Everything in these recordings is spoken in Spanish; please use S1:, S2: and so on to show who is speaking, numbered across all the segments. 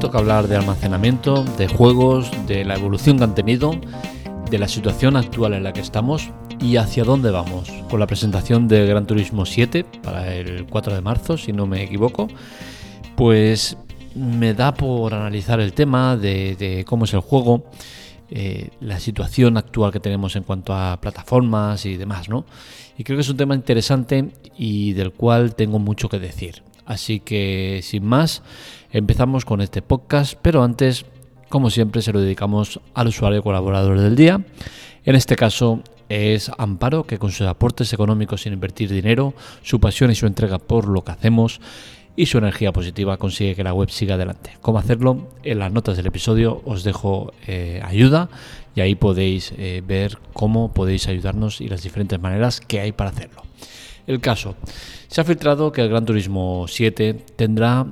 S1: toca hablar de almacenamiento, de juegos, de la evolución que han tenido, de la situación actual en la que estamos y hacia dónde vamos, con la presentación de Gran Turismo 7 para el 4 de marzo, si no me equivoco, pues me da por analizar el tema de, cómo es el juego, eh, la situación actual que tenemos en cuanto a plataformas y demás, ¿no? Y creo que es un tema interesante y del cual tengo mucho que decir. Así que, sin más, empezamos con este podcast, pero antes, como siempre, se lo dedicamos al usuario colaborador del día. En este caso es Amparo, que con sus aportes económicos sin invertir dinero, su pasión y su entrega por lo que hacemos, y su energía positiva consigue que la web siga adelante. ¿Cómo hacerlo? En las notas del episodio os dejo eh, ayuda y ahí podéis eh, ver cómo podéis ayudarnos y las diferentes maneras que hay para hacerlo. El caso, se ha filtrado que el Gran Turismo 7 tendrá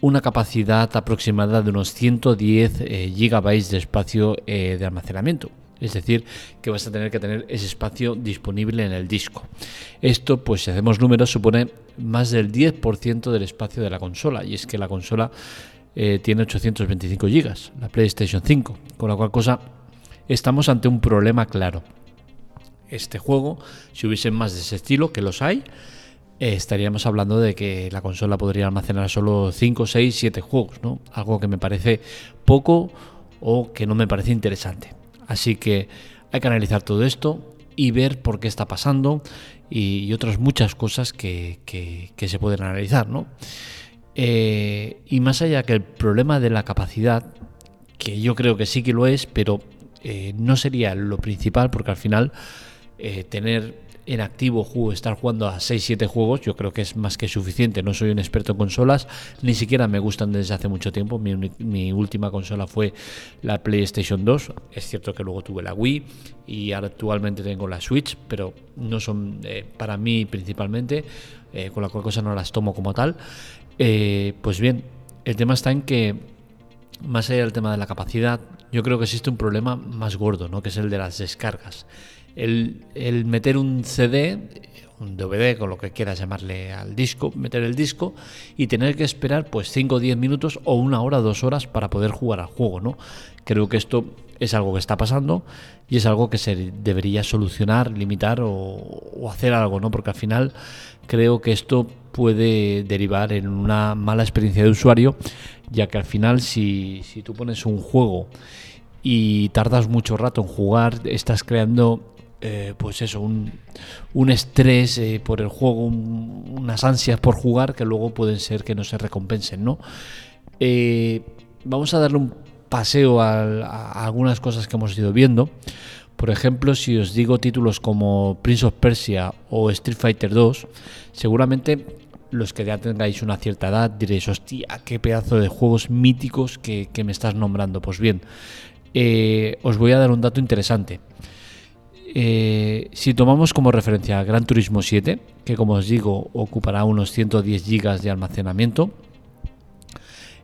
S1: una capacidad aproximada de unos 110 eh, gigabytes de espacio de almacenamiento. Es decir, que vas a tener que tener ese espacio disponible en el disco. Esto, pues si hacemos números, supone más del 10% del espacio de la consola. Y es que la consola eh, tiene 825 GB, la PlayStation 5. Con la cual cosa estamos ante un problema claro. Este juego, si hubiese más de ese estilo, que los hay, eh, estaríamos hablando de que la consola podría almacenar solo 5, 6, 7 juegos, ¿no? Algo que me parece poco o que no me parece interesante. Así que hay que analizar todo esto y ver por qué está pasando y, otras muchas cosas que, se pueden analizar, ¿no? Eh, y más allá que el problema de la capacidad, que yo creo que sí que lo es, pero eh, no sería lo principal porque al final eh, tener en activo estar jugando a 6-7 juegos, yo creo que es más que suficiente. No soy un experto en consolas, ni siquiera me gustan desde hace mucho tiempo. Mi, última consola fue la PlayStation 2. Es cierto que luego tuve la Wii y actualmente tengo la Switch, pero no son eh, para mí principalmente, eh, con la cual cosa no las tomo como tal. Pues bien, el tema está en que, más allá del tema de la capacidad, yo creo que existe un problema más gordo, ¿no? que es el de las descargas el, meter un CD, un DVD, con lo que quieras llamarle al disco, meter el disco y tener que esperar pues 5 o 10 minutos o una hora, dos horas para poder jugar al juego, ¿no? Creo que esto es algo que está pasando y es algo que se debería solucionar, limitar o, hacer algo, ¿no? Porque al final creo que esto puede derivar en una mala experiencia de usuario, ya que al final si, si tú pones un juego y tardas mucho rato en jugar, estás creando eh, pues eso, un, estrés eh, por el juego, unas ansias por jugar que luego pueden ser que no se recompensen, ¿no? Eh, vamos a darle un paseo a, algunas cosas que hemos ido viendo. Por ejemplo, si os digo títulos como Prince of Persia o Street Fighter 2, seguramente los que ya tengáis una cierta edad diréis, hostia, qué pedazo de juegos míticos que, me estás nombrando. Pues bien, os voy a dar un dato interesante. Eh, si tomamos como referencia Gran Turismo 7, que como os digo ocupará unos 110 GB de almacenamiento,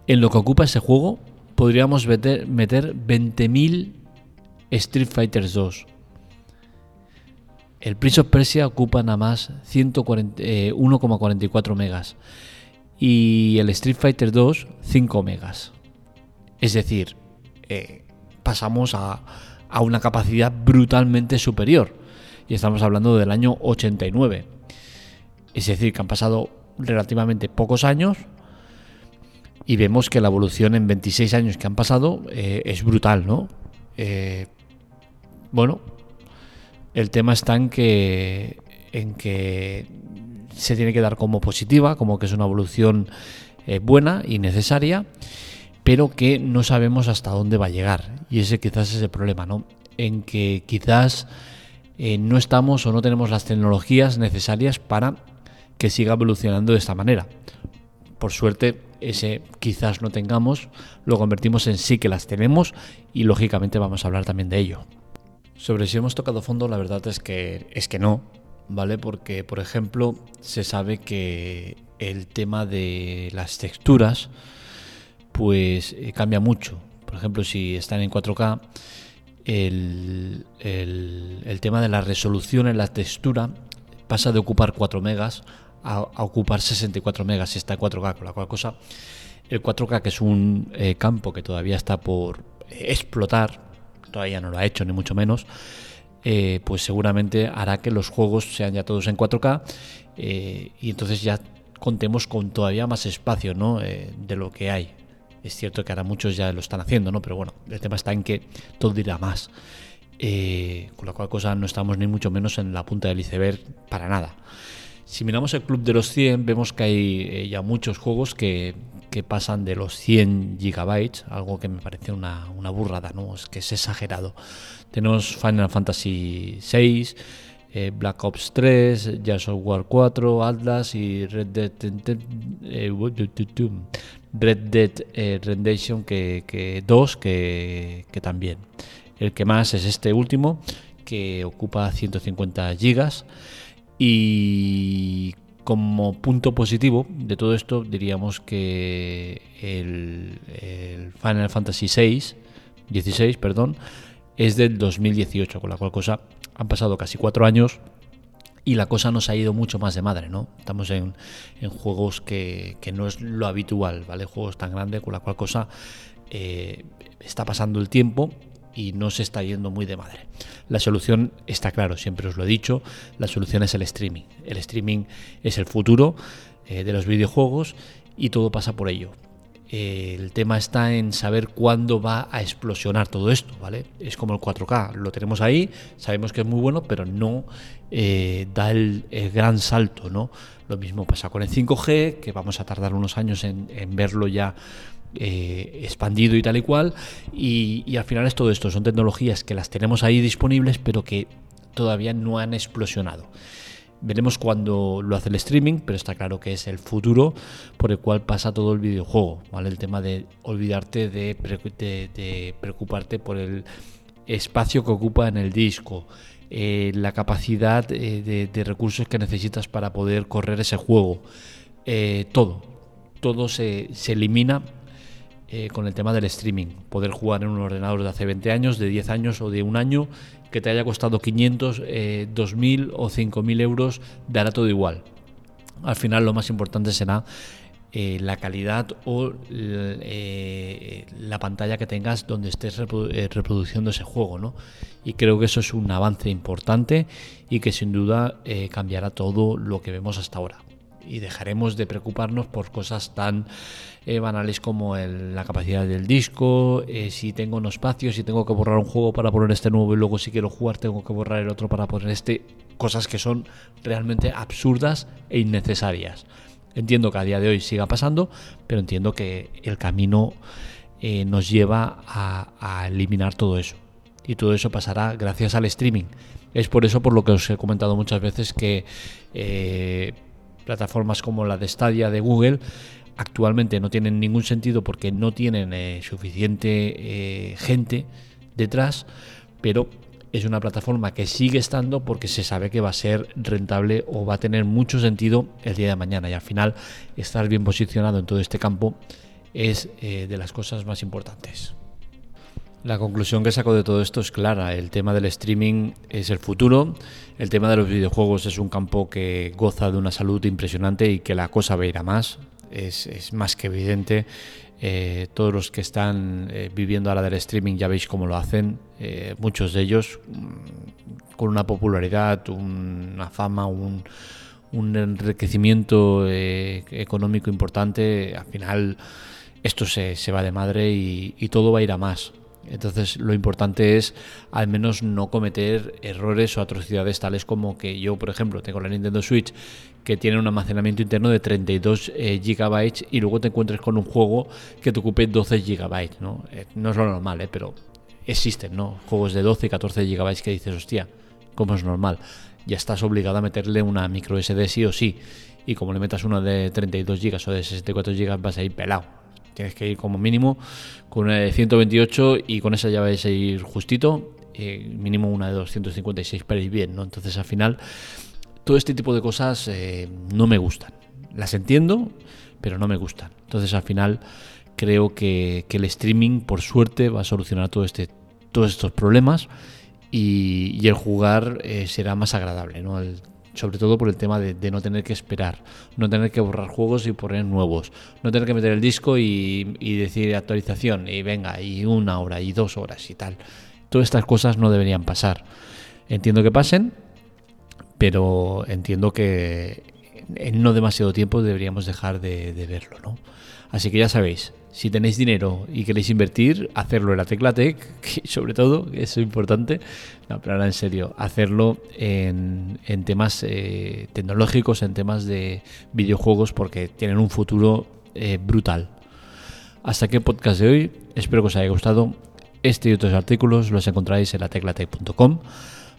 S1: en lo que ocupa ese juego podríamos meter, 20.000 Street Fighters 2. El Prince of Persia ocupa nada más 1,44 eh, megas y el Street Fighter 2 5 megas. Es decir, eh, pasamos a a una capacidad brutalmente superior. Y estamos hablando del año 89. Es decir, que han pasado relativamente pocos años y vemos que la evolución en 26 años que han pasado eh, es brutal, ¿no? Eh, bueno, el tema está en que, en que se tiene que dar como positiva, como que es una evolución eh, buena y necesaria pero que no sabemos hasta dónde va a llegar. Y ese quizás es el problema, ¿no? En que quizás eh, no estamos o no tenemos las tecnologías necesarias para que siga evolucionando de esta manera. Por suerte, ese quizás no tengamos, lo convertimos en sí que las tenemos y lógicamente vamos a hablar también de ello. Sobre si hemos tocado fondo, la verdad es que es que no, ¿vale? Porque, por ejemplo, se sabe que el tema de las texturas pues eh, cambia mucho. Por ejemplo, si están en 4K, el, tema de la resolución en la textura pasa de ocupar 4 megas a, ocupar 64 megas si está en 4K, con la cual cosa El 4K, que es un eh, campo que todavía está por explotar, todavía no lo ha hecho, ni mucho menos, eh, pues seguramente hará que los juegos sean ya todos en 4K eh, y entonces ya contemos con todavía más espacio ¿no? de lo que hay. Es cierto que ahora muchos ya lo están haciendo, ¿no? pero bueno, el tema está en que todo irá más. con la cual cosa no estamos ni mucho menos en la punta del iceberg para nada. Si miramos el club de los 100, vemos que hay ya muchos juegos que, que pasan de los 100 gigabytes, algo que me parece una, una burrada, ¿no? Es que es exagerado. Tenemos Final Fantasy VI, eh, Black Ops 3, Jazz of War 4, Atlas y Red Dead, eh, Red Dead eh, Redemption que, que 2 que, que también. El que más es este último que ocupa 150 gigas y como punto positivo de todo esto diríamos que el, Final Fantasy VI, 16, perdón, es del 2018, con la cual cosa han pasado casi cuatro años y la cosa nos ha ido mucho más de madre, ¿no? Estamos en, juegos que, no es lo habitual, ¿vale? Juegos tan grandes, con la cual cosa eh, está pasando el tiempo y no se está yendo muy de madre. La solución está claro, siempre os lo he dicho, la solución es el streaming. El streaming es el futuro eh, de los videojuegos y todo pasa por ello. El tema está en saber cuándo va a explosionar todo esto, ¿vale? Es como el 4K, lo tenemos ahí, sabemos que es muy bueno, pero no eh, da el, gran salto, ¿no? Lo mismo pasa con el 5G, que vamos a tardar unos años en verlo ya eh, expandido y tal y cual. Y, al final es todo esto, son tecnologías que las tenemos ahí disponibles, pero que todavía no han explosionado. Veremos cuando lo hace el streaming, pero está claro que es el futuro por el cual pasa todo el videojuego. El tema de olvidarte de, preocuparte por el espacio que ocupa en el disco, eh, la capacidad eh, de, recursos que necesitas para poder correr ese juego, todo, todo se, se elimina eh, con el tema del streaming. Poder jugar en un ordenador de hace 20 años, de 10 años o de un año, que te haya costado 500, 2.000 o 5.000 euros, dará todo igual. Al final lo más importante será eh, la calidad o eh, la pantalla que tengas donde estés reproduciendo ese juego. ¿no? Y creo que eso es un avance importante y que sin duda cambiará todo lo que vemos hasta ahora y dejaremos de preocuparnos por cosas tan eh, banales como la capacidad del disco, eh, si tengo un espacio, si tengo que borrar un juego para poner este nuevo y luego si quiero jugar tengo que borrar el otro para poner este, cosas que son realmente absurdas e innecesarias. Entiendo que a día de hoy siga pasando, pero entiendo que el camino eh, nos lleva a, eliminar todo eso. Y todo eso pasará gracias al streaming. Es por eso por lo que os he comentado muchas veces que plataformas como la de Stadia de Google actualmente no tienen ningún sentido porque no tienen eh, suficiente eh, gente detrás, pero es una plataforma que sigue estando porque se sabe que va a ser rentable o va a tener mucho sentido el día de mañana y al final estar bien posicionado en todo este campo es eh, de las cosas más importantes. La conclusión que saco de todo esto es clara, el tema del streaming es el futuro, el tema de los videojuegos es un campo que goza de una salud impresionante y que la cosa va a ir a más, es, más que evidente. Eh, todos los que están eh, viviendo ahora del streaming ya veis cómo lo hacen, eh, muchos de ellos mm, con una popularidad, una fama, un, enriquecimiento económico importante, al final esto se, va de madre y todo va a ir a más. Entonces lo importante es al menos no cometer errores o atrocidades tales como que yo, por ejemplo, tengo la Nintendo Switch que tiene un almacenamiento interno de 32 eh, GB y luego te encuentres con un juego que te ocupe 12 GB. ¿no? Eh, no es lo normal, ¿eh? pero existen ¿no? juegos de 12 y 14 GB que dices, hostia, ¿cómo es normal? Ya estás obligado a meterle una micro SD sí o sí. Y como le metas una de 32 GB o de 64 GB vas a ir pelado Tienes que ir como mínimo con una de 128 y con esa ya vais a ir justito. Mínimo una de 256 para ir bien, ¿no? Entonces al final todo este tipo de cosas eh, no me gustan. Las entiendo, pero no me gustan. Entonces al final creo que, el streaming, por suerte, va a solucionar todo este, todos estos problemas y, el jugar eh, será más agradable, ¿no? Sobre todo por el tema de, no tener que esperar, no tener que borrar juegos y poner nuevos, no tener que meter el disco y, decir actualización y venga, y una hora y dos horas y tal. Todas estas cosas no deberían pasar. Entiendo que pasen, pero entiendo que en no demasiado tiempo deberíamos dejar de, verlo, ¿no? Así que ya sabéis, si tenéis dinero y queréis invertir, hacerlo en la Teclatec, sobre todo, eso es importante, no, pero ahora en serio, hacerlo en, temas eh, tecnológicos, en temas de videojuegos, porque tienen un futuro eh, brutal. Hasta aquí el podcast de hoy, espero que os haya gustado. Este y otros artículos los encontráis en la teclatec.com.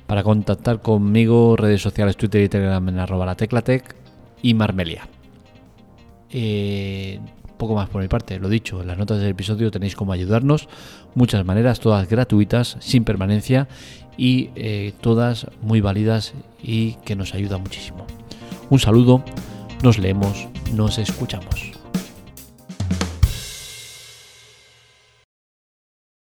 S1: Para contactar conmigo, redes sociales, Twitter y Telegram en arroba y Marmelia. Eh, poco más por mi parte, lo dicho, en las notas del episodio tenéis cómo ayudarnos, muchas maneras, todas gratuitas, sin permanencia y eh, todas muy válidas y que nos ayudan muchísimo. Un saludo, nos leemos, nos escuchamos.